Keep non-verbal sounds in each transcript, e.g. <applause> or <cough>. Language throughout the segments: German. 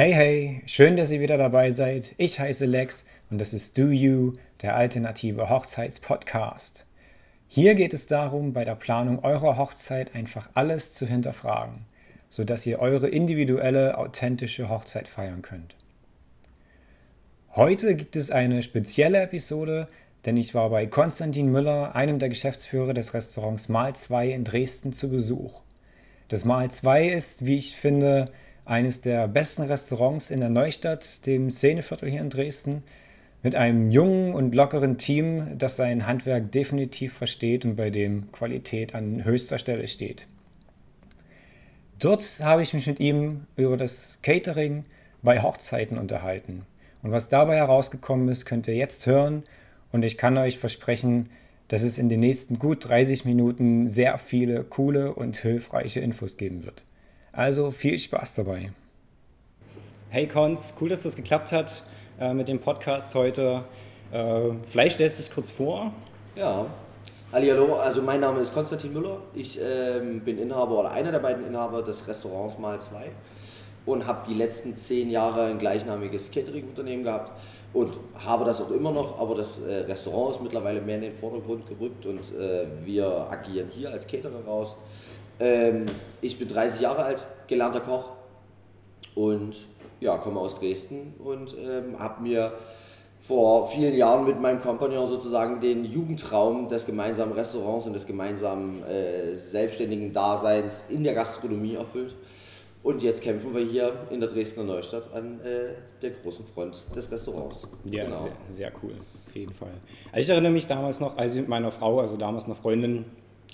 Hey, hey, schön, dass ihr wieder dabei seid. Ich heiße Lex und das ist Do You, der alternative Hochzeitspodcast. Hier geht es darum, bei der Planung eurer Hochzeit einfach alles zu hinterfragen, sodass ihr eure individuelle, authentische Hochzeit feiern könnt. Heute gibt es eine spezielle Episode, denn ich war bei Konstantin Müller, einem der Geschäftsführer des Restaurants Mal 2 in Dresden, zu Besuch. Das Mal 2 ist, wie ich finde, eines der besten Restaurants in der Neustadt, dem Szeneviertel hier in Dresden, mit einem jungen und lockeren Team, das sein Handwerk definitiv versteht und bei dem Qualität an höchster Stelle steht. Dort habe ich mich mit ihm über das Catering bei Hochzeiten unterhalten. Und was dabei herausgekommen ist, könnt ihr jetzt hören. Und ich kann euch versprechen, dass es in den nächsten gut 30 Minuten sehr viele coole und hilfreiche Infos geben wird. Also viel Spaß dabei. Hey Cons, cool, dass das geklappt hat äh, mit dem Podcast heute. Äh, vielleicht stellst du dich kurz vor. Ja, Hallihallo, also mein Name ist Konstantin Müller. Ich ähm, bin Inhaber oder einer der beiden Inhaber des Restaurants Mal 2 und habe die letzten zehn Jahre ein gleichnamiges Catering-Unternehmen gehabt und habe das auch immer noch, aber das äh, Restaurant ist mittlerweile mehr in den Vordergrund gerückt und äh, wir agieren hier als Caterer raus. Ähm, ich bin 30 Jahre alt, gelernter Koch und ja, komme aus Dresden und ähm, habe mir vor vielen Jahren mit meinem Kompagnon sozusagen den Jugendtraum des gemeinsamen Restaurants und des gemeinsamen äh, selbstständigen Daseins in der Gastronomie erfüllt. Und jetzt kämpfen wir hier in der Dresdner Neustadt an äh, der großen Front des Restaurants. Ja, genau. sehr, sehr, cool, auf jeden Fall. Also ich erinnere mich damals noch, als ich mit meiner Frau, also damals noch Freundin,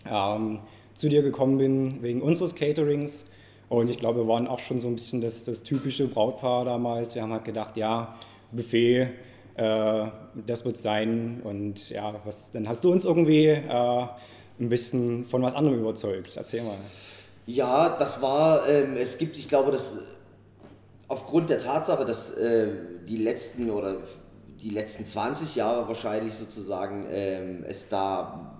ähm, zu dir gekommen bin wegen unseres Caterings. Und ich glaube, wir waren auch schon so ein bisschen das, das typische Brautpaar damals. Wir haben halt gedacht, ja, Buffet, äh, das wird sein. Und ja, was, dann hast du uns irgendwie äh, ein bisschen von was anderem überzeugt. Erzähl mal. Ja, das war, ähm, es gibt, ich glaube, dass aufgrund der Tatsache, dass äh, die letzten oder die letzten 20 Jahre wahrscheinlich sozusagen ähm, es da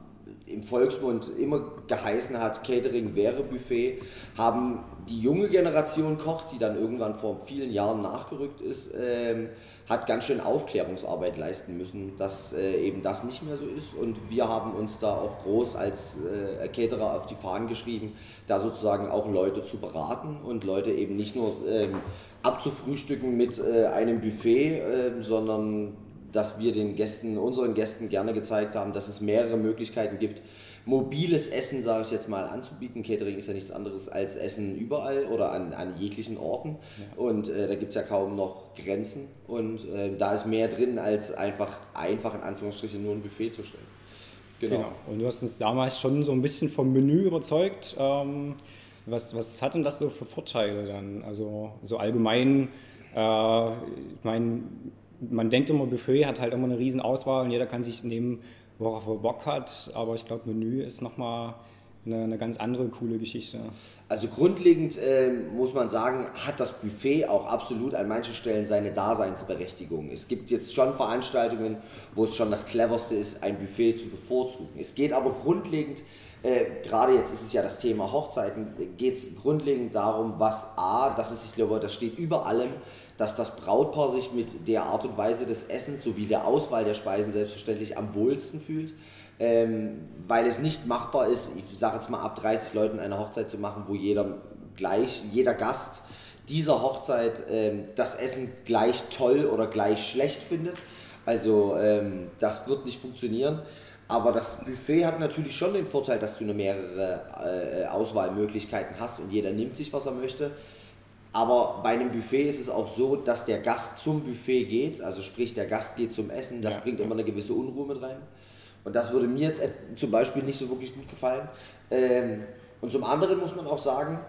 im Volksmund immer geheißen hat, Catering wäre Buffet, haben die junge Generation Koch, die dann irgendwann vor vielen Jahren nachgerückt ist, ähm, hat ganz schön Aufklärungsarbeit leisten müssen, dass äh, eben das nicht mehr so ist. Und wir haben uns da auch groß als äh, Caterer auf die Fahnen geschrieben, da sozusagen auch Leute zu beraten und Leute eben nicht nur ähm, abzufrühstücken mit äh, einem Buffet, ähm, sondern dass wir den Gästen, unseren Gästen gerne gezeigt haben, dass es mehrere Möglichkeiten gibt, mobiles Essen, sage ich jetzt mal, anzubieten. Catering ist ja nichts anderes als Essen überall oder an, an jeglichen Orten. Ja. Und äh, da gibt es ja kaum noch Grenzen. Und äh, da ist mehr drin, als einfach, einfach in Anführungsstrichen nur ein Buffet zu stellen. Genau. genau. Und du hast uns damals schon so ein bisschen vom Menü überzeugt. Ähm, was, was hat denn das so für Vorteile dann? Also so allgemein, äh, ich meine, man denkt immer, Buffet hat halt immer eine riesen Auswahl und jeder kann sich nehmen, worauf er Bock hat. Aber ich glaube, Menü ist nochmal eine, eine ganz andere coole Geschichte. Also grundlegend äh, muss man sagen, hat das Buffet auch absolut an manchen Stellen seine Daseinsberechtigung. Es gibt jetzt schon Veranstaltungen, wo es schon das cleverste ist, ein Buffet zu bevorzugen. Es geht aber grundlegend, äh, gerade jetzt ist es ja das Thema Hochzeiten, geht es grundlegend darum, was A, das ist, ich glaube, das steht über allem, dass das Brautpaar sich mit der Art und Weise des Essens sowie der Auswahl der Speisen selbstverständlich am wohlsten fühlt, ähm, weil es nicht machbar ist, ich sage jetzt mal ab 30 Leuten eine Hochzeit zu machen, wo jeder gleich, jeder Gast dieser Hochzeit ähm, das Essen gleich toll oder gleich schlecht findet. Also ähm, das wird nicht funktionieren. Aber das Buffet hat natürlich schon den Vorteil, dass du eine mehrere äh, Auswahlmöglichkeiten hast und jeder nimmt sich, was er möchte. Aber bei einem Buffet ist es auch so, dass der Gast zum Buffet geht, also sprich der Gast geht zum Essen, das ja. bringt immer eine gewisse Unruhe mit rein. Und das würde mir jetzt zum Beispiel nicht so wirklich gut gefallen. Ähm, und zum anderen muss man auch sagen,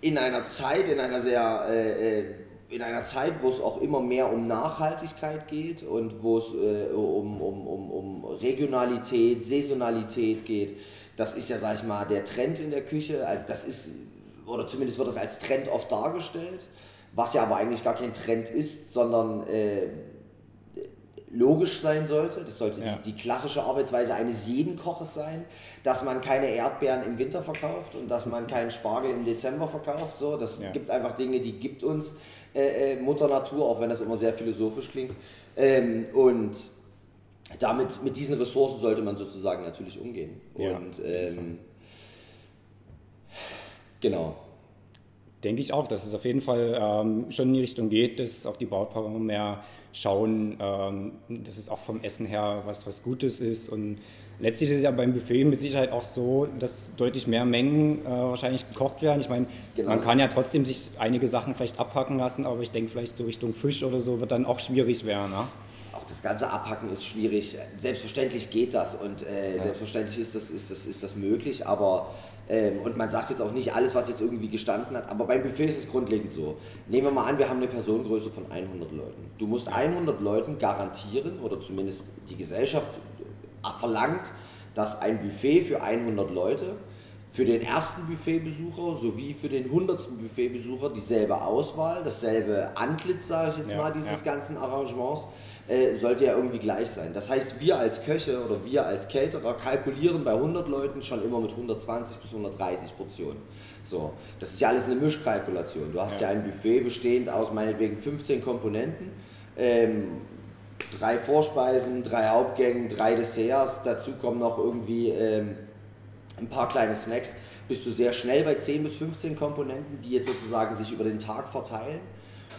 in einer Zeit, in einer sehr, äh, äh, in einer Zeit, wo es auch immer mehr um Nachhaltigkeit geht und wo es äh, um, um, um, um Regionalität, Saisonalität geht, das ist ja, sag ich mal, der Trend in der Küche. Also das ist oder zumindest wird das als Trend oft dargestellt, was ja aber eigentlich gar kein Trend ist, sondern äh, logisch sein sollte. Das sollte Ja. die, die klassische Arbeitsweise eines jeden Koches sein, dass man keine Erdbeeren im Winter verkauft und dass man keinen Spargel im Dezember verkauft. So, das Ja. gibt einfach Dinge, die gibt uns äh, äh, Mutter Natur, auch wenn das immer sehr philosophisch klingt. Ähm, und damit, mit diesen Ressourcen sollte man sozusagen natürlich umgehen. Ja, und ähm, genau. Denke ich auch, dass es auf jeden Fall ähm, schon in die Richtung geht, dass auch die Brautpaare mehr schauen, ähm, dass es auch vom Essen her was, was Gutes ist. Und letztlich ist es ja beim Buffet mit Sicherheit auch so, dass deutlich mehr Mengen äh, wahrscheinlich gekocht werden. Ich meine, Genau. man kann ja trotzdem sich einige Sachen vielleicht abhacken lassen, aber ich denke vielleicht so Richtung Fisch oder so wird dann auch schwierig werden. Ne? Das ganze Abhacken ist schwierig. Selbstverständlich geht das und äh, selbstverständlich ist das, ist, das, ist das möglich, aber ähm, und man sagt jetzt auch nicht alles, was jetzt irgendwie gestanden hat, aber beim Buffet ist es grundlegend so. Nehmen wir mal an, wir haben eine Personengröße von 100 Leuten. Du musst 100 Leuten garantieren, oder zumindest die Gesellschaft äh, verlangt, dass ein Buffet für 100 Leute für den ersten Buffetbesucher sowie für den hundertsten Buffetbesucher dieselbe Auswahl, dasselbe Antlitz, sage ich jetzt Ja, mal, dieses ja. ganzen Arrangements, äh, sollte ja irgendwie gleich sein. Das heißt, wir als Köche oder wir als Caterer kalkulieren bei 100 Leuten schon immer mit 120 bis 130 Portionen. So, das ist ja alles eine Mischkalkulation. Du hast ja, Ja. ein Buffet bestehend aus meinetwegen 15 Komponenten. Ähm, drei Vorspeisen, drei Hauptgängen, drei Desserts, dazu kommen noch irgendwie ähm, ein paar kleine Snacks, bist du sehr schnell bei 10 bis 15 Komponenten, die jetzt sozusagen sich über den Tag verteilen.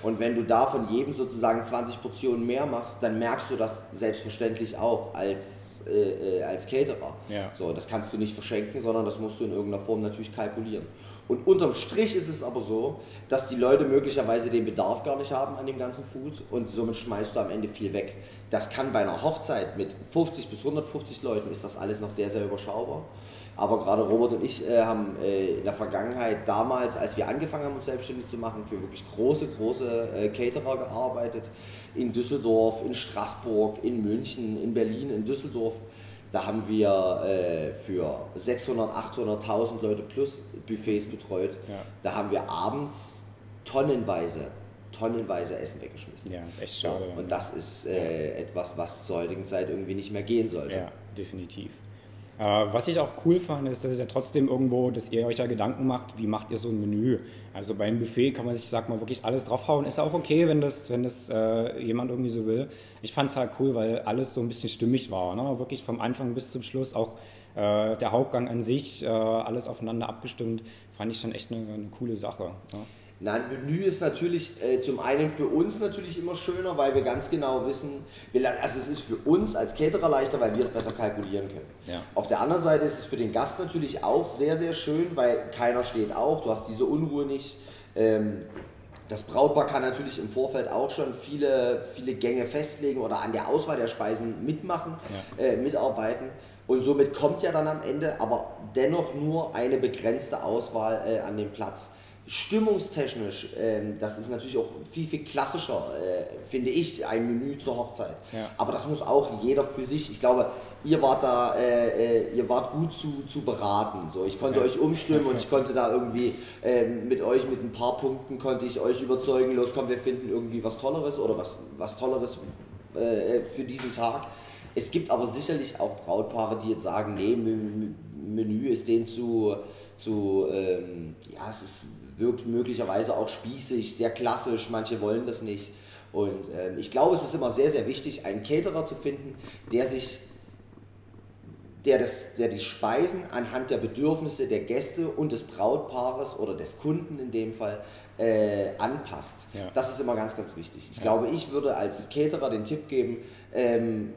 Und wenn du da von jedem sozusagen 20 Portionen mehr machst, dann merkst du das selbstverständlich auch als, äh, äh, als Caterer. Ja. So, das kannst du nicht verschenken, sondern das musst du in irgendeiner Form natürlich kalkulieren. Und unterm Strich ist es aber so, dass die Leute möglicherweise den Bedarf gar nicht haben an dem ganzen Food und somit schmeißt du am Ende viel weg. Das kann bei einer Hochzeit mit 50 bis 150 Leuten ist das alles noch sehr, sehr überschaubar. Aber gerade Robert und ich äh, haben äh, in der Vergangenheit damals, als wir angefangen haben, uns selbstständig zu machen, für wirklich große, große äh, Caterer gearbeitet. In Düsseldorf, in Straßburg, in München, in Berlin, in Düsseldorf. Da haben wir äh, für 600, 800, 1000 Leute plus Buffets betreut. Ja. Da haben wir abends tonnenweise, tonnenweise Essen weggeschmissen. Ja, ist echt So, schade. und das ist äh, etwas, was zur heutigen Zeit irgendwie nicht mehr gehen sollte. Ja, definitiv. Äh, was ich auch cool fand, ist, dass es ja trotzdem irgendwo, dass ihr euch ja Gedanken macht, wie macht ihr so ein Menü? Also beim Buffet kann man sich, sag mal, wirklich alles draufhauen. Ist ja auch okay, wenn das, wenn das äh, jemand irgendwie so will. Ich fand es halt cool, weil alles so ein bisschen stimmig war. Ne? Wirklich vom Anfang bis zum Schluss, auch äh, der Hauptgang an sich, äh, alles aufeinander abgestimmt. Fand ich schon echt eine, eine coole Sache. Ne? Na, ein Menü ist natürlich äh, zum einen für uns natürlich immer schöner, weil wir ganz genau wissen, wir, also es ist für uns als Caterer leichter, weil wir es besser kalkulieren können. Ja. Auf der anderen Seite ist es für den Gast natürlich auch sehr, sehr schön, weil keiner steht auf, du hast diese Unruhe nicht. Ähm, das Brautpaar kann natürlich im Vorfeld auch schon viele, viele Gänge festlegen oder an der Auswahl der Speisen mitmachen, äh, mitarbeiten. Und somit kommt ja dann am Ende aber dennoch nur eine begrenzte Auswahl äh, an den Platz. Stimmungstechnisch, ähm, das ist natürlich auch viel, viel klassischer, äh, finde ich, ein Menü zur Hochzeit. Ja. Aber das muss auch jeder für sich. Ich glaube, ihr wart da, äh, äh, ihr wart gut zu, zu beraten. So, ich konnte Ja. euch umstimmen und ich konnte da irgendwie ähm, mit euch mit ein paar Punkten konnte ich euch überzeugen, los komm, wir finden irgendwie was Tolleres oder was, was Tolleres äh, für diesen Tag. Es gibt aber sicherlich auch Brautpaare, die jetzt sagen, nee, Menü ist denen zu, zu ähm, ja, es ist, wirkt möglicherweise auch spießig, sehr klassisch, manche wollen das nicht. Und ähm, ich glaube, es ist immer sehr, sehr wichtig, einen Caterer zu finden, der sich der, das, der die Speisen anhand der Bedürfnisse der Gäste und des Brautpaares oder des Kunden in dem Fall äh, anpasst. Ja. Das ist immer ganz, ganz wichtig. Ich glaube, ich würde als Caterer den Tipp geben, ähm,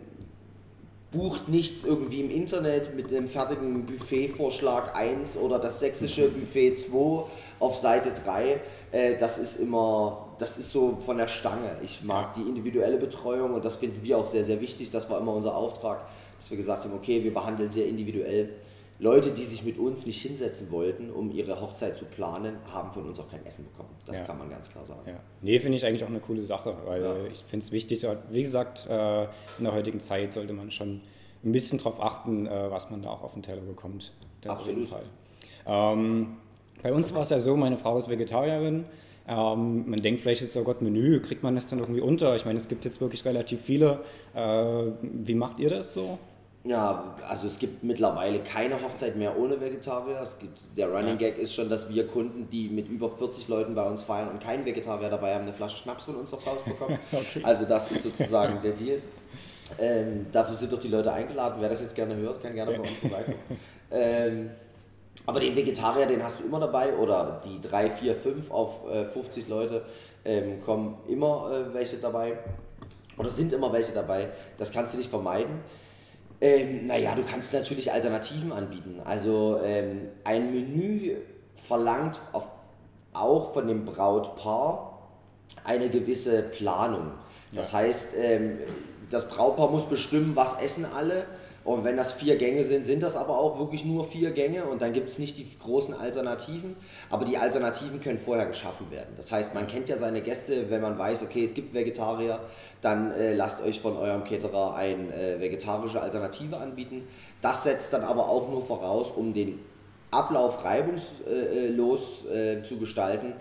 bucht nichts irgendwie im Internet mit dem fertigen Buffetvorschlag 1 oder das sächsische Buffet 2 auf Seite 3. Äh, das ist immer, das ist so von der Stange. Ich mag die individuelle Betreuung und das finden wir auch sehr, sehr wichtig. Das war immer unser Auftrag, dass wir gesagt haben, okay, wir behandeln sehr individuell. Leute, die sich mit uns nicht hinsetzen wollten, um ihre Hochzeit zu planen, haben von uns auch kein Essen bekommen. Das Ja. kann man ganz klar sagen. Ja. Nee, finde ich eigentlich auch eine coole Sache, weil Ja. ich finde es wichtig, wie gesagt, äh, in der heutigen Zeit sollte man schon ein bisschen darauf achten, äh, was man da auch auf den Teller bekommt. Das auf jeden Absolut. Fall. Ähm, bei uns war es ja so, meine Frau ist Vegetarierin. Ähm, man denkt vielleicht ist, oh Gott, Menü, kriegt man das dann irgendwie unter? Ich meine, es gibt jetzt wirklich relativ viele. Äh, wie macht ihr das so? Ja, also es gibt mittlerweile keine Hochzeit mehr ohne Vegetarier. Es gibt, der Running. Gag ist schon, dass wir Kunden, die mit über 40 Leuten bei uns feiern und keinen Vegetarier dabei haben, eine Flasche Schnaps von uns aufs Haus bekommen. <laughs> okay. Also das ist sozusagen der Deal. Ähm, dafür sind doch die Leute eingeladen. Wer das jetzt gerne hört, kann gerne bei uns vorbeikommen. Ähm, aber den Vegetarier, den hast du immer dabei oder die 3, 4, 5 auf äh, 50 Leute ähm, kommen immer äh, welche dabei oder sind immer welche dabei. Das kannst du nicht vermeiden. Ähm, naja, du kannst natürlich Alternativen anbieten. Also ähm, ein Menü verlangt auf, auch von dem Brautpaar eine gewisse Planung. Das ja. heißt, ähm, das Brautpaar muss bestimmen, was essen alle und wenn das vier Gänge sind, sind das aber auch wirklich nur vier Gänge und dann gibt es nicht die großen Alternativen. Aber die Alternativen können vorher geschaffen werden. Das heißt, man kennt ja seine Gäste, wenn man weiß, okay, es gibt Vegetarier, dann äh, lasst euch von eurem Caterer eine äh, vegetarische Alternative anbieten. Das setzt dann aber auch nur voraus, um den Ablauf reibungslos äh, zu gestalten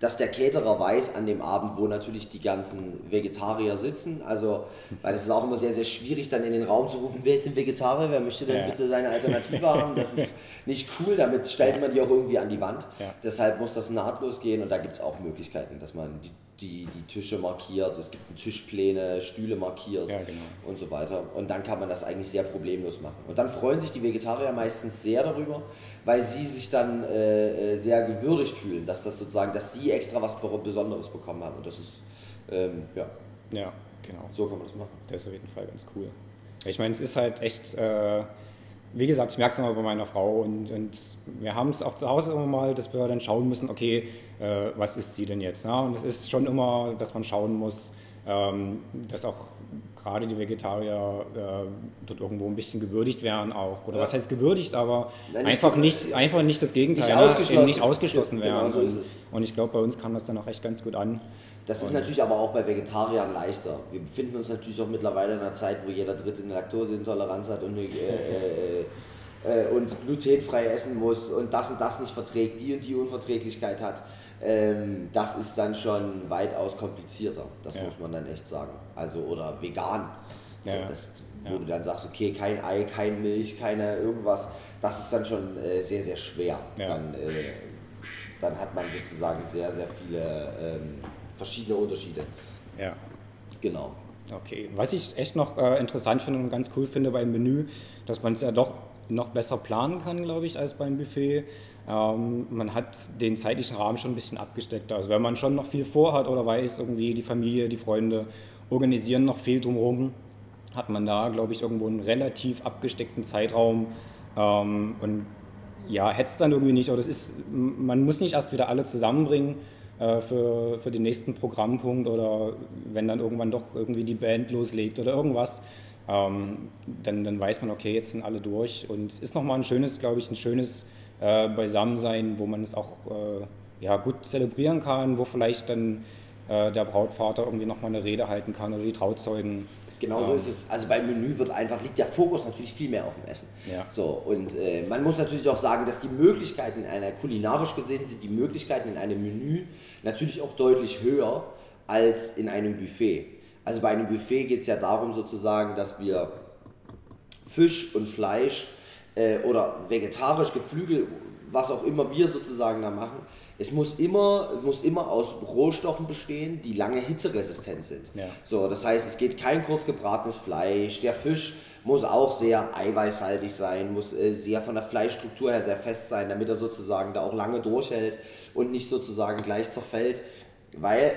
dass der Caterer weiß an dem Abend, wo natürlich die ganzen Vegetarier sitzen. Also, weil es ist auch immer sehr, sehr schwierig, dann in den Raum zu rufen, wer ist denn Vegetarier, wer möchte denn ja. bitte seine Alternative haben? Das ist nicht cool, damit stellt man die auch irgendwie an die Wand. Ja. Deshalb muss das nahtlos gehen und da gibt es auch Möglichkeiten, dass man die die, die Tische markiert, es gibt Tischpläne, Stühle markiert ja, genau. und so weiter. Und dann kann man das eigentlich sehr problemlos machen. Und dann freuen sich die Vegetarier meistens sehr darüber, weil sie sich dann äh, äh sehr gewürdigt fühlen, dass das sozusagen, dass sie extra was Besonderes bekommen haben. Und das ist, ähm, ja. Ja, genau. So kann man das machen. Das ist auf jeden Fall ganz cool. Ich meine, es ist halt echt. Äh wie gesagt, ich merke es immer bei meiner Frau und, und wir haben es auch zu Hause immer mal, dass wir dann schauen müssen, okay, äh, was ist sie denn jetzt? Ne? Und es ist schon immer, dass man schauen muss, dass auch gerade die Vegetarier äh, dort irgendwo ein bisschen gewürdigt werden auch. Oder ja. was heißt gewürdigt, aber Nein, einfach, nicht, einfach nicht das Gegenteil, nicht ausgeschlossen, nicht ausgeschlossen genau werden. Genau so und, und, ich glaube, bei uns kam das dann auch echt ganz gut an. Das ist natürlich aber auch bei Vegetariern leichter. Wir befinden uns natürlich auch mittlerweile in einer Zeit, wo jeder Dritte eine Laktoseintoleranz hat und, äh, äh, äh, und glutenfrei essen muss und das und das nicht verträgt, die und die Unverträglichkeit hat. Ähm, das ist dann schon weitaus komplizierter. Das ja. muss man dann echt sagen. Also, oder vegan. So, ja. das, wo ja. du dann sagst, okay, kein Ei, kein Milch, keine irgendwas, das ist dann schon äh, sehr, sehr schwer. Dann, äh, dann hat man sozusagen sehr, sehr viele ähm, verschiedene Unterschiede. Ja. Genau. Okay, was ich echt noch äh, interessant finde und ganz cool finde beim Menü, dass man es ja doch noch besser planen kann, glaube ich, als beim Buffet. Ähm, man hat den zeitlichen Rahmen schon ein bisschen abgesteckt. Also wenn man schon noch viel vorhat oder weiß, irgendwie die Familie, die Freunde organisieren noch viel drumherum, hat man da, glaube ich, irgendwo einen relativ abgesteckten Zeitraum. Ähm, und ja, hetzt dann irgendwie nicht. Oder das ist, man muss nicht erst wieder alle zusammenbringen äh, für, für den nächsten Programmpunkt oder wenn dann irgendwann doch irgendwie die Band loslegt oder irgendwas, ähm, dann, dann weiß man, okay, jetzt sind alle durch. Und es ist nochmal ein schönes, glaube ich, ein schönes äh, Beisammensein, wo man es auch äh, ja, gut zelebrieren kann, wo vielleicht dann äh, der Brautvater irgendwie nochmal eine Rede halten kann oder die Trauzeugen. Genau so ist es. Also beim Menü wird einfach, liegt der Fokus natürlich viel mehr auf dem Essen. Ja. So, und äh, man muss natürlich auch sagen, dass die Möglichkeiten in einer, kulinarisch gesehen sind die Möglichkeiten in einem Menü natürlich auch deutlich höher als in einem Buffet. Also bei einem Buffet geht es ja darum sozusagen, dass wir Fisch und Fleisch äh, oder vegetarisch, Geflügel, was auch immer wir sozusagen da machen, es muss immer, muss immer aus Rohstoffen bestehen, die lange hitzeresistent sind. Ja. So, das heißt, es geht kein kurz gebratenes Fleisch. Der Fisch muss auch sehr eiweißhaltig sein, muss äh, sehr von der Fleischstruktur her sehr fest sein, damit er sozusagen da auch lange durchhält und nicht sozusagen gleich zerfällt. Weil,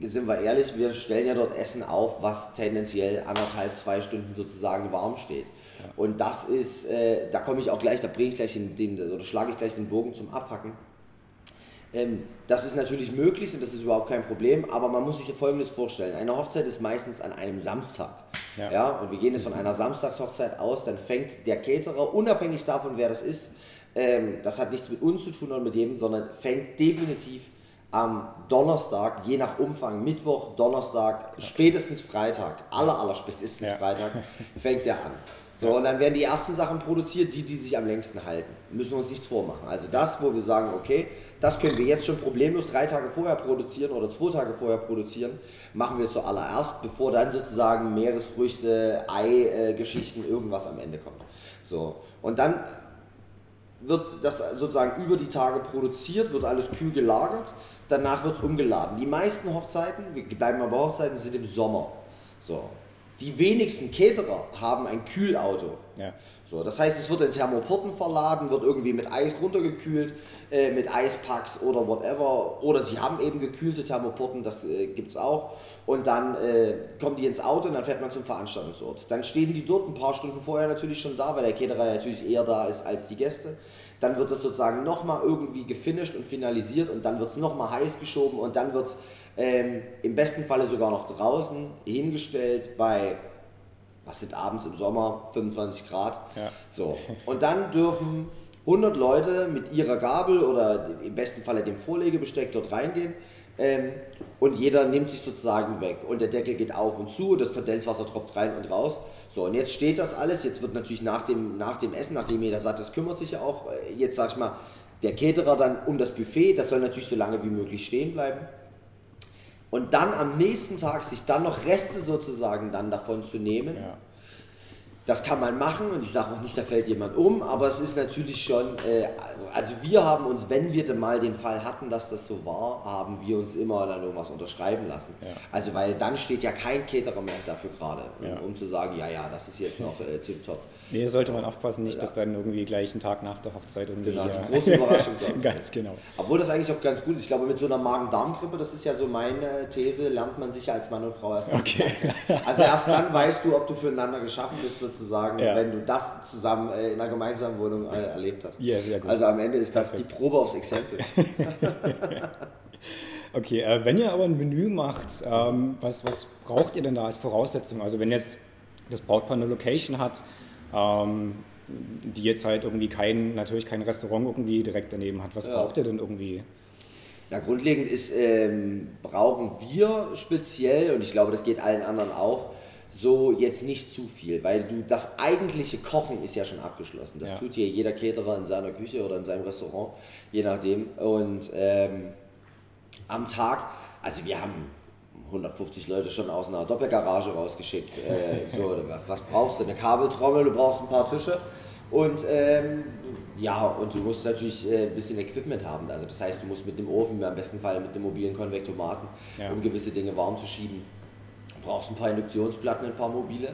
sind wir ehrlich, wir stellen ja dort Essen auf, was tendenziell anderthalb, zwei Stunden sozusagen warm steht. Ja. Und das ist, äh, da komme ich auch gleich, da bringe ich gleich den, den, oder schlage ich gleich den Bogen zum Abhacken ähm, das ist natürlich möglich und das ist überhaupt kein Problem, aber man muss sich Folgendes vorstellen. Eine Hochzeit ist meistens an einem Samstag. Ja. ja. und wir gehen jetzt von einer Samstagshochzeit aus, dann fängt der Caterer, unabhängig davon, wer das ist, ähm, das hat nichts mit uns zu tun oder mit jedem, sondern fängt definitiv am Donnerstag, je nach Umfang, Mittwoch, Donnerstag, spätestens Freitag, aller, aller spätestens ja. Freitag, <laughs> fängt er an. So, und dann werden die ersten Sachen produziert, die, die sich am längsten halten. Müssen wir uns nichts vormachen. Also das, wo wir sagen, okay, das können wir jetzt schon problemlos drei Tage vorher produzieren oder zwei Tage vorher produzieren, machen wir zuallererst, bevor dann sozusagen Meeresfrüchte, Ei-Geschichten, irgendwas am Ende kommt. So. Und dann wird das sozusagen über die Tage produziert, wird alles kühl gelagert, danach wird es umgeladen. Die meisten Hochzeiten, wir bleiben mal bei Hochzeiten, sind im Sommer. So. Die wenigsten Caterer haben ein Kühlauto. Ja. So, das heißt, es wird in Thermoporten verladen, wird irgendwie mit Eis runtergekühlt, äh, mit Eispacks oder whatever. Oder sie haben eben gekühlte Thermoporten, das äh, gibt es auch. Und dann äh, kommen die ins Auto und dann fährt man zum Veranstaltungsort. Dann stehen die dort ein paar Stunden vorher natürlich schon da, weil der Caterer natürlich eher da ist als die Gäste. Dann wird das sozusagen nochmal irgendwie gefinisht und finalisiert und dann wird es nochmal heiß geschoben und dann wird es ähm, im besten Falle sogar noch draußen hingestellt bei was sind abends im Sommer 25 Grad. Ja. So. Und dann dürfen 100 Leute mit ihrer Gabel oder im besten Falle dem Vorlegebesteck dort reingehen. Ähm, und jeder nimmt sich sozusagen weg. Und der Deckel geht auf und zu, das Kondenswasser tropft rein und raus. So, und jetzt steht das alles. Jetzt wird natürlich nach dem, nach dem Essen, nachdem jeder satt ist, kümmert sich ja auch, äh, jetzt sag ich mal, der Caterer dann um das Buffet. Das soll natürlich so lange wie möglich stehen bleiben. Und dann am nächsten Tag sich dann noch Reste sozusagen dann davon zu nehmen. Ja. Das kann man machen und ich sage auch nicht, da fällt jemand um, aber es ist natürlich schon, äh, also wir haben uns, wenn wir denn mal den Fall hatten, dass das so war, haben wir uns immer dann irgendwas unterschreiben lassen. Ja. Also weil dann steht ja kein Caterer mehr dafür gerade, ja. um, zu sagen, ja, ja, das ist jetzt noch äh, tipptopp. Nee, sollte man aufpassen, nicht, dass dann irgendwie gleich einen Tag nach der Hochzeit irgendwie... Genau, die große Überraschung <laughs> kommt. ganz genau. Obwohl das eigentlich auch ganz gut ist. Ich glaube, mit so einer Magen-Darm-Grippe, das ist ja so meine These, lernt man sich ja als Mann und Frau erst okay. Also erst dann weißt du, ob du füreinander geschaffen bist, sozusagen, ja. wenn du das zusammen äh, in einer gemeinsamen Wohnung äh, erlebt hast. Ja, sehr gut. Also am Ende ist das Perfekt. die Probe aufs Exempel. <laughs> okay, äh, wenn ihr aber ein Menü macht, ähm, was, was braucht ihr denn da als Voraussetzung? Also wenn jetzt das Brautpaar eine Location hat, ähm, die jetzt halt irgendwie kein, natürlich kein Restaurant irgendwie direkt daneben hat. Was ja. braucht ihr denn irgendwie? Na, grundlegend ist, ähm, brauchen wir speziell, und ich glaube, das geht allen anderen auch, so jetzt nicht zu viel, weil du das eigentliche Kochen ist ja schon abgeschlossen. Das ja. tut hier jeder Caterer in seiner Küche oder in seinem Restaurant, je nachdem. Und ähm, am Tag, also wir haben 150 Leute schon aus einer Doppelgarage rausgeschickt. Äh, <laughs> so, was brauchst du? Eine Kabeltrommel, du brauchst ein paar Tische. Und ähm, ja, und du musst natürlich äh, ein bisschen Equipment haben. Also das heißt, du musst mit dem Ofen, am besten Fall mit dem mobilen Konvektomaten, ja. um gewisse Dinge warm zu schieben. Du brauchst ein paar Induktionsplatten, ein paar mobile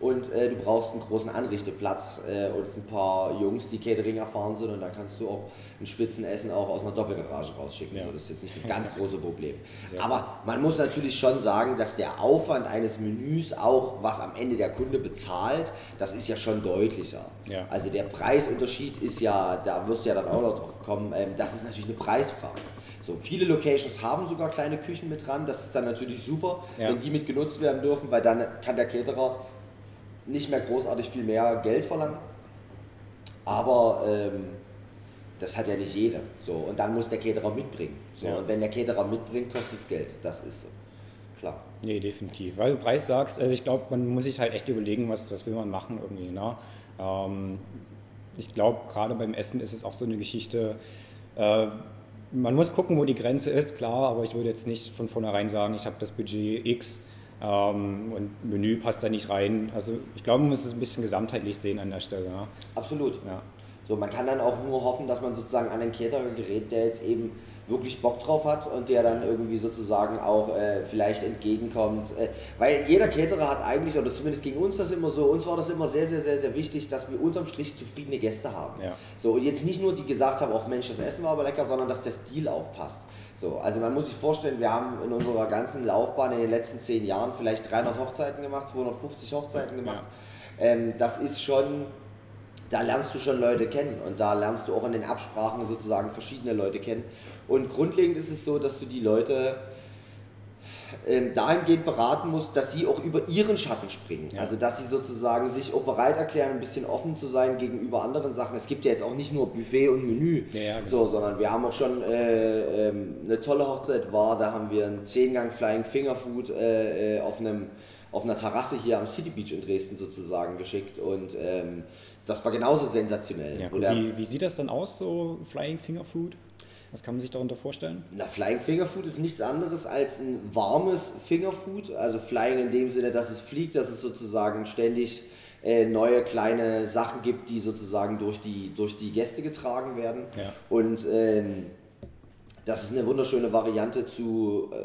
und äh, du brauchst einen großen Anrichteplatz äh, und ein paar Jungs, die Catering erfahren sind und dann kannst du auch ein Spitzenessen auch aus einer Doppelgarage rausschicken. Ja. Das ist jetzt nicht das ganz große Problem. Sehr Aber man muss natürlich schon sagen, dass der Aufwand eines Menüs auch, was am Ende der Kunde bezahlt, das ist ja schon deutlicher. Ja. Also der Preisunterschied ist ja, da wirst du ja dann auch noch drauf kommen, ähm, das ist natürlich eine Preisfrage. So, viele Locations haben sogar kleine Küchen mit dran, das ist dann natürlich super, ja. wenn die mit genutzt werden dürfen, weil dann kann der Caterer nicht mehr großartig viel mehr Geld verlangen. Aber ähm, das hat ja nicht jeder. So, und dann muss der Caterer mitbringen. So, ja. Und wenn der Caterer mitbringt, kostet es Geld. Das ist so. Klar. Nee, definitiv. Weil du Preis sagst, also ich glaube, man muss sich halt echt überlegen, was, was will man machen irgendwie. Ne? Ähm, ich glaube, gerade beim Essen ist es auch so eine Geschichte, äh, man muss gucken, wo die Grenze ist, klar, aber ich würde jetzt nicht von vornherein sagen, ich habe das Budget X ähm, und Menü passt da nicht rein. Also ich glaube, man muss es ein bisschen gesamtheitlich sehen an der Stelle. Ja. Absolut. Ja. So, man kann dann auch nur hoffen, dass man sozusagen an einen Caterer gerät, der jetzt eben wirklich Bock drauf hat und der dann irgendwie sozusagen auch äh, vielleicht entgegenkommt. Äh, weil jeder Caterer hat eigentlich, oder zumindest gegen uns das immer so, uns war das immer sehr, sehr, sehr, sehr wichtig, dass wir unterm Strich zufriedene Gäste haben. Ja. So, und jetzt nicht nur die gesagt haben, auch Mensch, das Essen war aber lecker, sondern dass der Stil auch passt. So, also man muss sich vorstellen, wir haben in unserer ganzen Laufbahn in den letzten zehn Jahren vielleicht 300 Hochzeiten gemacht, 250 Hochzeiten gemacht. Ja. Ähm, das ist schon, da lernst du schon Leute kennen und da lernst du auch in den Absprachen sozusagen verschiedene Leute kennen. Und grundlegend ist es so, dass du die Leute ähm, dahingehend beraten musst, dass sie auch über ihren Schatten springen. Ja. Also dass sie sozusagen sich auch bereit erklären, ein bisschen offen zu sein gegenüber anderen Sachen. Es gibt ja jetzt auch nicht nur Buffet und Menü, ja, ja, genau. so, sondern wir haben auch schon äh, äh, eine tolle Hochzeit war, da haben wir einen 10-Gang Flying Finger Food äh, äh, auf einem auf einer Terrasse hier am City Beach in Dresden sozusagen geschickt und ähm, das war genauso sensationell. Ja, wie, wie, sieht das dann aus, so Flying Finger Food? Was kann man sich darunter vorstellen? Na, Flying Fingerfood ist nichts anderes als ein warmes Fingerfood. Also Flying in dem Sinne, dass es fliegt, dass es sozusagen ständig äh, neue kleine Sachen gibt, die sozusagen durch die, durch die Gäste getragen werden. Ja. Und ähm, das ist eine wunderschöne Variante zu, äh,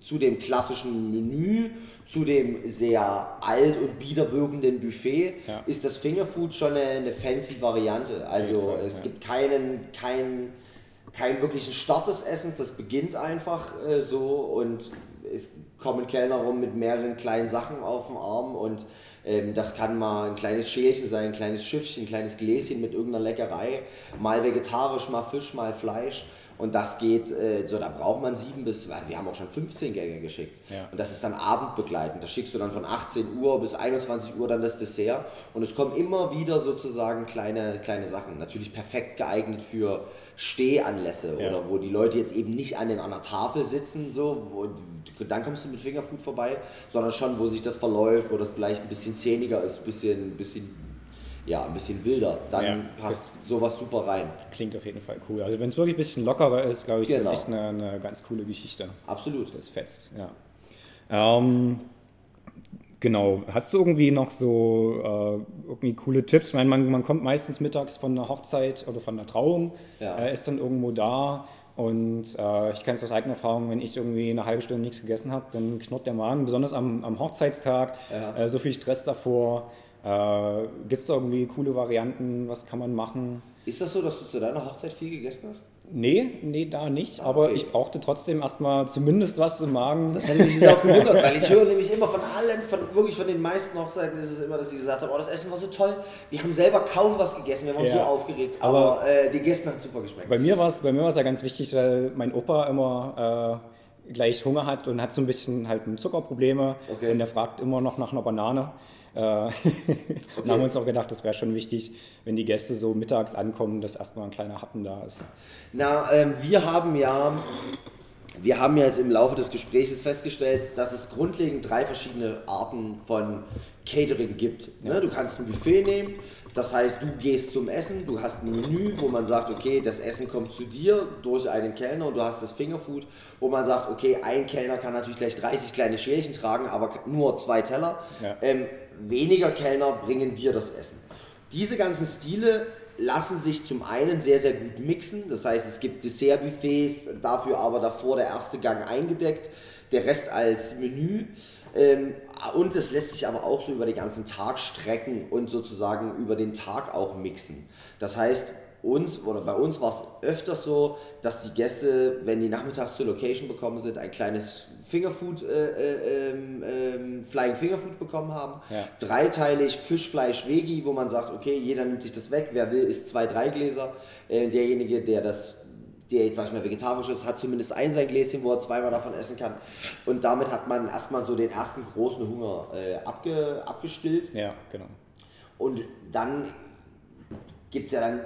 zu dem klassischen Menü, zu dem sehr alt und bieder wirkenden Buffet, Ja. ist das Fingerfood schon eine, eine fancy Variante. Also Fall, es ja. gibt keinen, keinen, keinen wirklichen Start des Essens, das beginnt einfach äh, so und es kommen Kellner rum mit mehreren kleinen Sachen auf dem Arm und ähm, das kann mal ein kleines Schälchen sein, ein kleines Schiffchen, ein kleines Gläschen mit irgendeiner Leckerei, mal vegetarisch, mal Fisch, mal Fleisch. Und das geht, äh, so da braucht man sieben bis, also wir haben auch schon 15 Gänge geschickt. Ja. Und das ist dann abendbegleitend. Da schickst du dann von 18 Uhr bis 21 Uhr dann das Dessert. Und es kommen immer wieder sozusagen kleine, kleine Sachen. Natürlich perfekt geeignet für Stehanlässe Ja. oder wo die Leute jetzt eben nicht an, dem, an der Tafel sitzen, so, wo, dann kommst du mit Fingerfood vorbei, sondern schon, wo sich das verläuft, wo das vielleicht ein bisschen szeniger ist, ein bisschen, bisschen, ja, ein bisschen wilder. Dann Ja, passt sowas super rein. Klingt auf jeden Fall cool. Also wenn es wirklich ein bisschen lockerer ist, glaube ich, ist Genau. das echt eine, eine ganz coole Geschichte. Absolut. Das fetzt, ja. Ähm, genau. Hast du irgendwie noch so äh, irgendwie coole Tipps? Ich meine, man, man kommt meistens mittags von einer Hochzeit oder von einer Trauung, Ja. äh, ist dann irgendwo da und äh, ich kenne es aus eigener Erfahrung, wenn ich irgendwie eine halbe Stunde nichts gegessen habe, dann knurrt der Magen, besonders am, am Hochzeitstag, Ja. äh, so viel Stress davor. Äh, Gibt es da irgendwie coole Varianten? Was kann man machen? Ist das so, dass du zu deiner Hochzeit viel gegessen hast? Nee, nee, da nicht. Aber okay. ich brauchte trotzdem erstmal zumindest was im Magen. Das hat mich sehr auch gewundert, weil ich <laughs> höre nämlich immer von allen, von wirklich von den meisten Hochzeiten ist es immer, dass sie gesagt haben, oh, das Essen war so toll, wir haben selber kaum was gegessen, wir waren Ja. so aufgeregt, aber, Aber- äh, die Gäste hat super geschmeckt. Bei mir war es ja ganz wichtig, weil mein Opa immer äh, gleich Hunger hat und hat so ein bisschen halt Zuckerprobleme Okay. und er fragt immer noch nach einer Banane. Äh, <laughs> und haben uns auch gedacht, das wäre schon wichtig, wenn die Gäste so mittags ankommen, dass erstmal ein kleiner Happen da ist. Na, ähm, wir haben ja, wir haben ja jetzt im Laufe des Gesprächs festgestellt, dass es grundlegend drei verschiedene Arten von Catering gibt. Ne? Du kannst ein Buffet nehmen, das heißt, du gehst zum Essen, du hast ein Menü, wo man sagt, okay, das Essen kommt zu dir durch einen Kellner und du hast das Fingerfood, wo man sagt, okay, ein Kellner kann natürlich gleich 30 kleine Schälchen tragen, aber nur zwei Teller. Ja. Ähm, weniger Kellner bringen dir das Essen. Diese ganzen Stile lassen sich zum einen sehr, sehr gut mixen. Das heißt, es gibt Dessertbuffets, dafür aber davor der erste Gang eingedeckt, der Rest als Menü. Ähm, und es lässt sich aber auch so über den ganzen Tag strecken und sozusagen über den Tag auch mixen. Das heißt, uns oder bei uns war es öfters so, dass die Gäste, wenn die nachmittags zur Location bekommen sind, ein kleines Fingerfood, äh, äh, ähm, Flying Fingerfood bekommen haben. Ja. Dreiteilig Fisch, Fleisch, Veggie, wo man sagt, okay, jeder nimmt sich das weg, wer will, isst zwei, drei Gläser. Äh, derjenige, der das der jetzt, sag ich mal, vegetarisch ist, hat zumindest ein sein Gläschen, wo er zweimal davon essen kann. Und damit hat man erstmal so den ersten großen Hunger äh, abge, abgestillt. Ja, genau. Und dann gibt es ja dann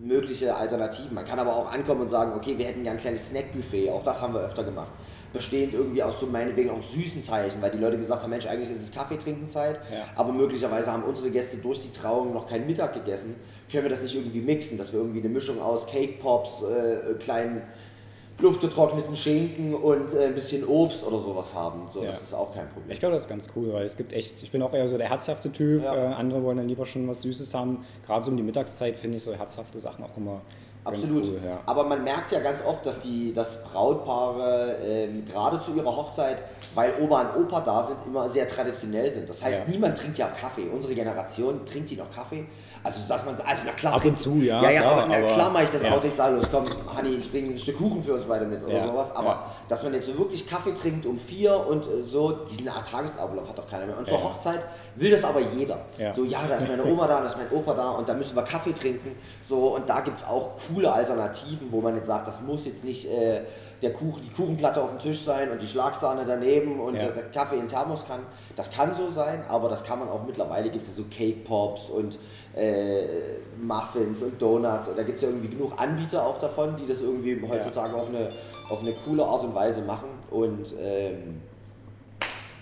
mögliche Alternativen. Man kann aber auch ankommen und sagen, okay, wir hätten ja ein kleines Snackbuffet, auch das haben wir öfter gemacht. Bestehend irgendwie aus so meinetwegen auch süßen Teilchen, weil die Leute gesagt haben, Mensch, eigentlich ist es Kaffeetrinkenzeit, Ja. aber möglicherweise haben unsere Gäste durch die Trauung noch keinen Mittag gegessen. Können wir das nicht irgendwie mixen, dass wir irgendwie eine Mischung aus Cake Pops, äh, kleinen luftgetrockneten Schinken und äh, ein bisschen Obst oder sowas haben. So, Ja. das ist auch kein Problem. Ich glaube, das ist ganz cool, weil es gibt echt, ich bin auch eher so der herzhafte Typ. Ja. Äh, andere wollen dann lieber schon was Süßes haben. Gerade so um die Mittagszeit finde ich so herzhafte Sachen auch immer Absolut. cool. Ja. Aber man merkt ja ganz oft, dass die dass Brautpaare ähm, gerade zu ihrer Hochzeit, weil Oma und Opa da sind, immer sehr traditionell sind. Das heißt, niemand trinkt ja Kaffee. Unsere Generation trinkt die noch Kaffee. Also sagt man, also na klar. Ab und zu, ja, Ja, ja, klar, aber, na, aber- klar mache ich das ja. auch. Ich sage, los, komm, Hanni, ich bringe ein Stück Kuchen für uns beide mit oder Ja, sowas. Aber ja. dass man jetzt so wirklich Kaffee trinkt um vier und äh, so, diesen Art Tagesablauf hat doch keiner mehr. Und zur. Hochzeit will das aber jeder. So, ja, da ist meine Oma da, da ist mein Opa da und da müssen wir Kaffee trinken. So, und da gibt es auch coole Alternativen, wo man jetzt sagt, das muss jetzt nicht äh, der Kuchen, die Kuchenplatte auf dem Tisch sein und die Schlagsahne daneben und Ja. der, der Kaffee in Thermos kann. Das kann so sein, aber das kann man auch mittlerweile, gibt es ja so Cake Pops und äh, Muffins und Donuts und da gibt es ja irgendwie genug Anbieter auch davon, die das irgendwie heutzutage auf, eine, auf eine coole Art und Weise machen und ähm,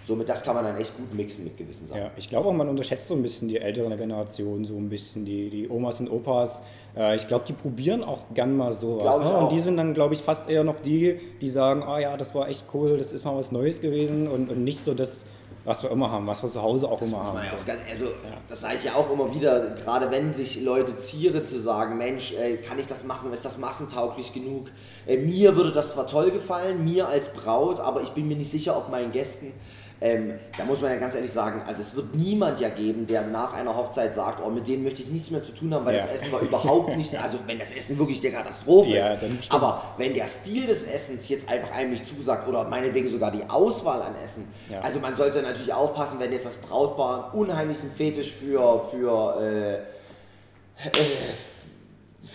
somit das kann man dann echt gut mixen mit gewissen Sachen. Ja, ich glaube auch, man unterschätzt so ein bisschen die ältere Generation, so ein bisschen die, die Omas und Opas. Äh, ich glaube, die probieren auch gern mal sowas. Ne? Und die sind dann, glaube ich, fast eher noch die, die sagen, ah oh ja, das war echt cool, das ist mal was Neues gewesen und, und nicht so das was wir immer haben, was wir zu Hause auch das immer haben. Auch ganz, also, ja. das sage ich ja auch immer wieder, gerade wenn sich Leute zieren zu sagen, Mensch, äh, kann ich das machen, ist das massentauglich genug? Äh, mir würde das zwar toll gefallen, mir als Braut, aber ich bin mir nicht sicher, ob meinen Gästen ähm, da muss man ja ganz ehrlich sagen, also es wird niemand ja geben, der nach einer Hochzeit sagt, oh, mit denen möchte ich nichts mehr zu tun haben, weil ja. das Essen war überhaupt nicht, also wenn das Essen wirklich der Katastrophe ja, ist. Aber wenn der Stil des Essens jetzt einfach einem nicht zusagt oder meinetwegen sogar die Auswahl an Essen, ja. also man sollte natürlich aufpassen, wenn jetzt das Brautpaar einen unheimlichen Fetisch für, für äh, äh,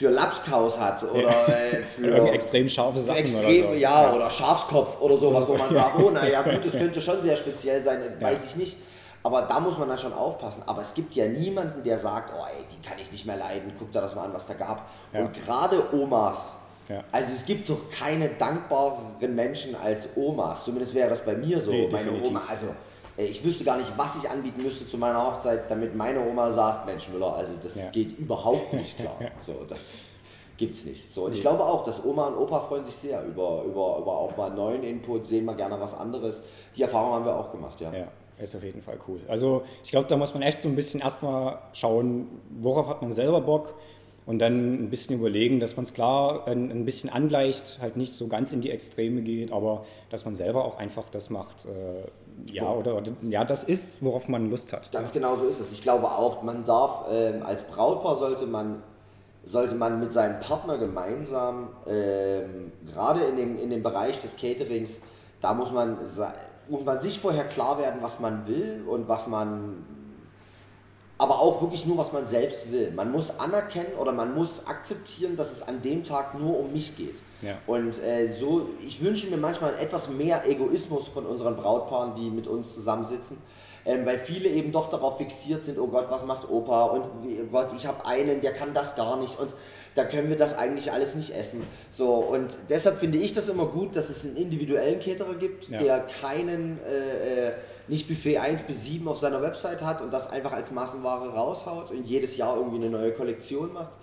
für Lapskaus hat oder äh, <laughs> für extrem scharfe Sachen extrem, oder so. Ja, ja, oder Schafskopf oder sowas, wo man <laughs> sagt, oh naja gut, das könnte schon sehr speziell sein, weiß ich nicht. Aber da muss man dann schon aufpassen. Aber es gibt ja niemanden, der sagt, oh ey, die kann ich nicht mehr leiden, guck dir das mal an, was da gab. Ja. Und gerade Omas, ja. also es gibt doch keine dankbareren Menschen als Omas. Zumindest wäre das bei mir so. Nee, Meine Oma, also äh, ich wüsste gar nicht, was ich anbieten müsste zu meiner Hochzeit, damit meine Oma sagt, Mensch Müller, also das ja. geht überhaupt nicht klar. <laughs> So, das gibt's nicht. So, und ich glaube auch, dass Oma und Opa freuen sich sehr über, über, über auch mal neuen Input, sehen mal gerne was anderes. Die Erfahrung haben wir auch gemacht, ja. ja. Ist auf jeden Fall cool. Also ich glaube, da muss man echt so ein bisschen erstmal schauen, worauf hat man selber Bock und dann ein bisschen überlegen, dass man es klar ein, ein, bisschen angleicht, halt nicht so ganz in die Extreme geht, aber dass man selber auch einfach das macht, äh, ja, oder, oder, ja, das ist, worauf man Lust hat. Ganz genau so ist es. Ich glaube auch, man darf, ähm, als Brautpaar sollte man, sollte man mit seinem Partner gemeinsam, ähm, gerade in dem, in dem Bereich des Caterings, da muss man, muss man sich vorher klar werden, was man will und was man aber auch wirklich nur, was man selbst will. Man muss anerkennen oder man muss akzeptieren, dass es an dem Tag nur um mich geht. Ja. Und äh, so, ich wünsche mir manchmal etwas mehr Egoismus von unseren Brautpaaren, die mit uns zusammensitzen. Ähm, weil viele eben doch darauf fixiert sind, oh Gott, was macht Opa? Und oh Gott, ich habe einen, der kann das gar nicht. Und da können wir das eigentlich alles nicht essen. So, und deshalb finde ich das immer gut, dass es einen individuellen Caterer gibt, ja. der keinen äh, äh nicht Buffet 1 bis 7 auf seiner Website hat und das einfach als Massenware raushaut und jedes Jahr irgendwie eine neue Kollektion macht,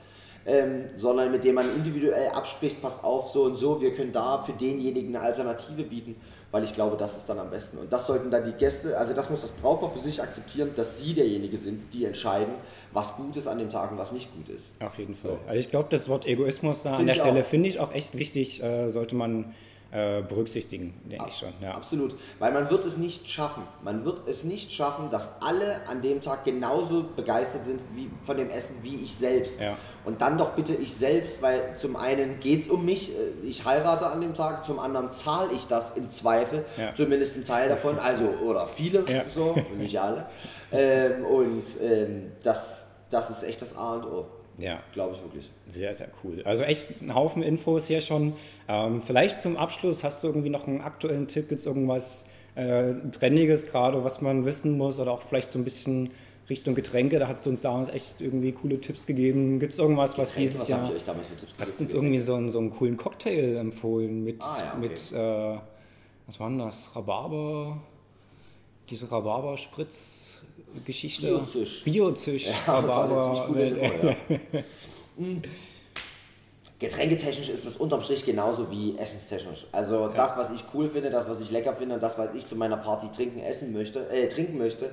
ähm, sondern mit dem man individuell abspricht, passt auf, so und so, wir können da für denjenigen eine Alternative bieten, weil ich glaube, das ist dann am besten. Und das sollten dann die Gäste, also das muss das Brautpaar für sich akzeptieren, dass sie derjenige sind, die entscheiden, was gut ist an dem Tag und was nicht gut ist. Auf jeden Fall. So. Also ich glaube, das Wort Egoismus da an der Stelle finde ich auch echt wichtig, äh, sollte man äh, berücksichtigen, denke ich schon. Ja. Absolut, weil man wird es nicht schaffen. Man wird es nicht schaffen, dass alle an dem Tag genauso begeistert sind wie von dem Essen wie ich selbst. Ja. Und dann doch bitte ich selbst, weil zum einen geht es um mich, äh, ich heirate an dem Tag, zum anderen zahle ich das im Zweifel, ja. zumindest ein Teil davon, also oder viele, so, nicht alle. <laughs> Ähm, und ähm, das, das ist echt das A und O. Ja. Glaube ich wirklich. Sehr, sehr cool. Also echt ein Haufen Infos hier schon. Ähm, vielleicht zum Abschluss, hast du irgendwie noch einen aktuellen Tipp? Gibt es irgendwas äh, Trendiges gerade, was man wissen muss? Oder auch vielleicht so ein bisschen Richtung Getränke? Da hast du uns damals echt irgendwie coole Tipps gegeben. Gibt es irgendwas, was Getränke, dieses was Jahr... Ich damals für Tipps hast du uns irgendwie so einen, so einen coolen Cocktail empfohlen mit, ah, ja, okay. mit äh, was war denn das? Rhabarber? Diese Rhabarber-Spritz... Geschichte. Biozisch. Biozisch. Ja, aber, coole Nummer, ja. <laughs> Hm. Getränketechnisch ist das unterm Strich genauso wie essenstechnisch. Also ja. das, was ich cool finde, das, was ich lecker finde, das, was ich zu meiner Party trinken, essen möchte, äh, trinken möchte,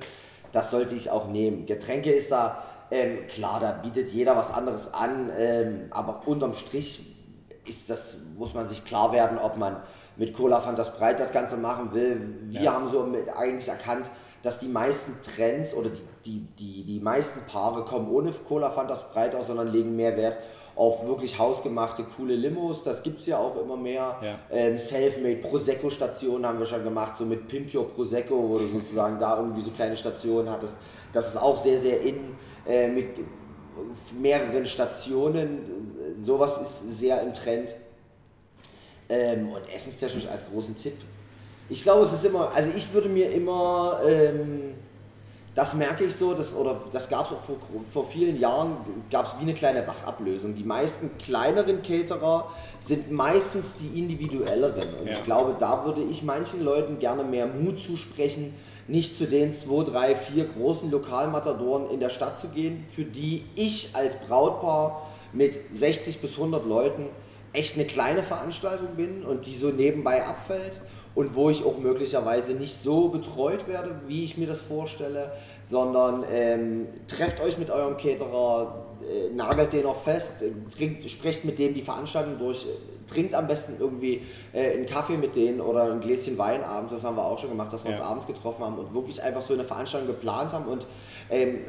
das sollte ich auch nehmen. Getränke ist da, ähm, klar, da bietet jeder was anderes an, ähm, aber unterm Strich ist das, muss man sich klar werden, ob man mit Cola Fantas Breit das Ganze machen will. Wir ja. haben so mit, eigentlich erkannt, dass die meisten Trends oder die, die, die, die meisten Paare kommen ohne Cola Fantas breit aus, sondern legen mehr Wert auf wirklich hausgemachte, coole Limos. Das gibt es ja auch immer mehr. Ja. Ähm, Selfmade Prosecco-Stationen haben wir schon gemacht, so mit Pimpio Prosecco, wo du sozusagen da irgendwie so kleine Stationen hattest. Das ist auch sehr, sehr in äh, mit mehreren Stationen. Sowas ist sehr im Trend. Ähm, und essenstechnisch als großen Tipp ich glaube, es ist immer, also ich würde mir immer ähm, das merke ich so, das, oder das gab es auch vor, vor vielen Jahren, gab es wie eine kleine Wachablösung. Die meisten kleineren Caterer sind meistens die individuelleren. Und ja. ich glaube, da würde ich manchen Leuten gerne mehr Mut zusprechen, nicht zu den zwei, drei, vier großen Lokalmatadoren in der Stadt zu gehen, für die ich als Brautpaar mit 60 bis 100 Leuten echt eine kleine Veranstaltung bin und die so nebenbei abfällt und wo ich auch möglicherweise nicht so betreut werde, wie ich mir das vorstelle, sondern ähm, trefft euch mit eurem Caterer, äh, nagelt den auch fest, äh, trinkt, sprecht mit dem die Veranstaltung durch, äh, trinkt am besten irgendwie äh, einen Kaffee mit denen oder ein Gläschen Wein abends, das haben wir auch schon gemacht, dass wir ja. uns abends getroffen haben und wirklich einfach so eine Veranstaltung geplant haben und ähm,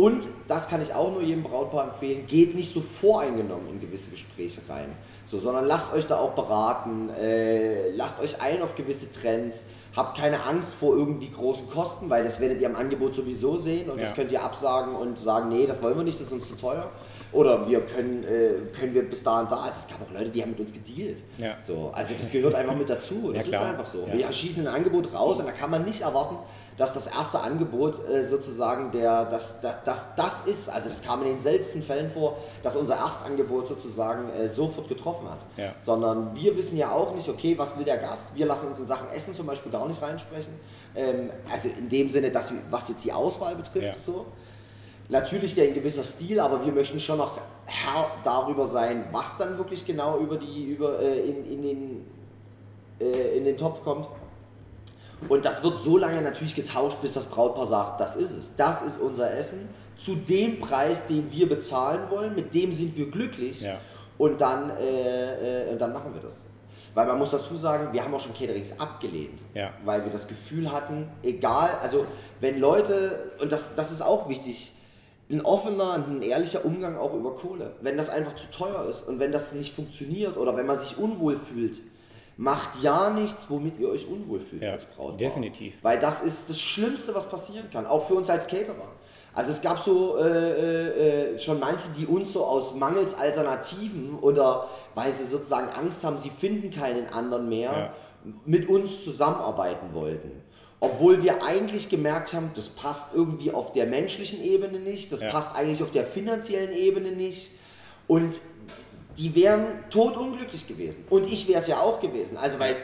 und das kann ich auch nur jedem Brautpaar empfehlen, geht nicht so voreingenommen in gewisse Gespräche rein, so, sondern lasst euch da auch beraten, äh, lasst euch ein auf gewisse Trends, habt keine Angst vor irgendwie großen Kosten, weil das werdet ihr am Angebot sowieso sehen und ja. das könnt ihr absagen und sagen, nee, das wollen wir nicht, das ist uns zu teuer. Oder wir können, äh, können wir bis da und da. Es gab auch Leute, die haben mit uns gedealt. Ja. So, also das gehört einfach mit dazu. Das ja, ist einfach so. Wir schießen ein Angebot raus und da kann man nicht erwarten, dass das erste Angebot äh, sozusagen der, das, das, das, das ist, also das kam in den seltensten Fällen vor, dass unser Erstangebot sozusagen äh, sofort getroffen hat. Ja. Sondern wir wissen ja auch nicht, okay, was will der Gast? Wir lassen uns in Sachen Essen zum Beispiel gar nicht reinsprechen. Ähm, also in dem Sinne, dass was jetzt die Auswahl betrifft, ja. so. Natürlich der in gewisser Stil, aber wir möchten schon noch Herr darüber sein, was dann wirklich genau über die, über, äh, in, in, den, äh, in den Topf kommt. Und das wird so lange natürlich getauscht, bis das Brautpaar sagt, das ist es. Das ist unser Essen zu dem Preis, den wir bezahlen wollen, mit dem sind wir glücklich. Ja. Und dann, äh, äh, dann machen wir das. Weil man muss dazu sagen, wir haben auch schon Caterings abgelehnt, ja. weil wir das Gefühl hatten, egal, also wenn Leute, und das, das ist auch wichtig, ein offener und ein ehrlicher Umgang auch über Kohle. Wenn das einfach zu teuer ist und wenn das nicht funktioniert oder wenn man sich unwohl fühlt, macht ja nichts, womit ihr euch unwohl fühlt ja, als Brautpaar. Definitiv. Weil das ist das Schlimmste, was passieren kann, auch für uns als Caterer. Also es gab so äh, äh, äh, schon manche, die uns so aus mangels Alternativen oder weil sie sozusagen Angst haben, sie finden keinen anderen mehr, ja. mit uns zusammenarbeiten wollten. Obwohl wir eigentlich gemerkt haben, das passt irgendwie auf der menschlichen Ebene nicht, das ja. passt eigentlich auf der finanziellen Ebene nicht. Und die wären totunglücklich gewesen. Und ich wäre es ja auch gewesen. Also, weil,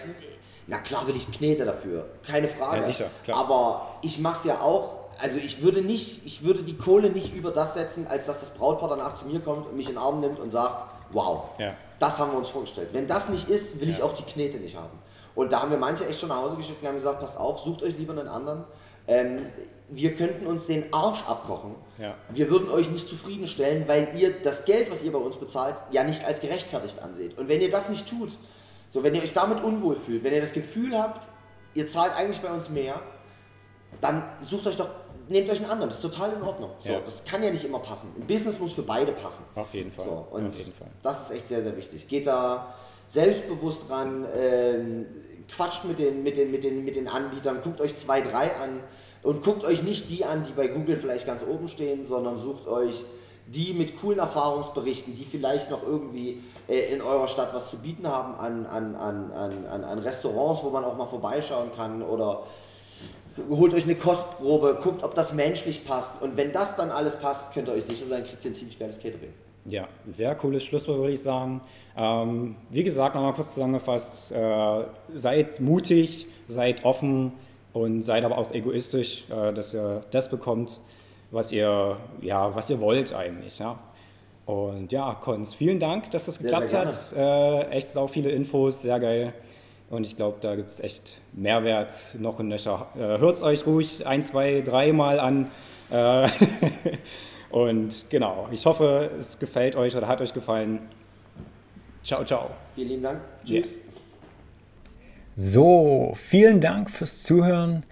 na klar will ich Knete dafür, keine Frage. Ja, sicher, klar. Aber ich mache es ja auch, also ich würde nicht, ich würde die Kohle nicht über das setzen, als dass das Brautpaar danach zu mir kommt und mich in den Arm nimmt und sagt, wow, ja. das haben wir uns vorgestellt. Wenn das nicht ist, will ja. ich auch die Knete nicht haben. Und da haben wir manche echt schon nach Hause geschickt und haben gesagt, passt auf, sucht euch lieber einen anderen. Ähm, wir könnten uns den Arsch abkochen. Ja. Wir würden euch nicht zufriedenstellen, weil ihr das Geld, was ihr bei uns bezahlt, ja nicht als gerechtfertigt anseht. Und wenn ihr das nicht tut, so wenn ihr euch damit unwohl fühlt, wenn ihr das Gefühl habt, ihr zahlt eigentlich bei uns mehr, dann sucht euch doch, nehmt euch einen anderen. Das ist total in Ordnung. So, ja. Das kann ja nicht immer passen. Ein Business muss für beide passen. Auf jeden Fall. So, und jeden Fall. das ist echt sehr, sehr wichtig. Geht da selbstbewusst ran, ähm, quatscht mit den, mit, den, mit, den, mit den Anbietern, guckt euch zwei, drei an und guckt euch nicht die an, die bei Google vielleicht ganz oben stehen, sondern sucht euch die mit coolen Erfahrungsberichten, die vielleicht noch irgendwie äh, in eurer Stadt was zu bieten haben an, an, an, an, an Restaurants, wo man auch mal vorbeischauen kann oder holt euch eine Kostprobe, guckt, ob das menschlich passt und wenn das dann alles passt, könnt ihr euch sicher sein, kriegt ihr ein ziemlich geiles Catering. Ja, sehr cooles Schlusswort würde ich sagen. Ähm, wie gesagt, nochmal kurz zusammengefasst, äh, seid mutig, seid offen, und seid aber auch egoistisch, äh, dass ihr das bekommt, was ihr, ja, was ihr wollt eigentlich. Ja. Und ja, Cons, vielen Dank, dass das geklappt sehr, sehr hat. Äh, echt sau viele Infos, sehr geil. Und ich glaube, da gibt es echt Mehrwert noch und nöcher. Äh, Hört es euch ruhig ein, zwei, dreimal an. Äh, <laughs> und genau, ich hoffe, es gefällt euch oder hat euch gefallen. Ciao, ciao. Vielen lieben Dank. Tschüss. Yeah. So, vielen Dank fürs Zuhören.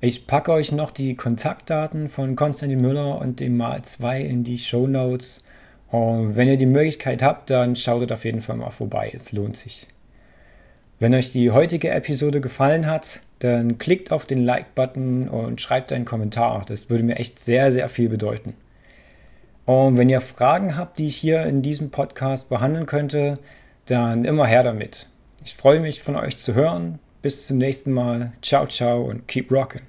Ich packe euch noch die Kontaktdaten von Konstantin Müller und dem Mal 2 in die Show Notes. Und wenn ihr die Möglichkeit habt, dann schaut auf jeden Fall mal vorbei. Es lohnt sich. Wenn euch die heutige Episode gefallen hat, dann klickt auf den Like-Button und schreibt einen Kommentar. Das würde mir echt sehr, sehr viel bedeuten. Und wenn ihr Fragen habt, die ich hier in diesem Podcast behandeln könnte, dann immer her damit. Ich freue mich von euch zu hören. Bis zum nächsten Mal. Ciao, ciao und keep rocking.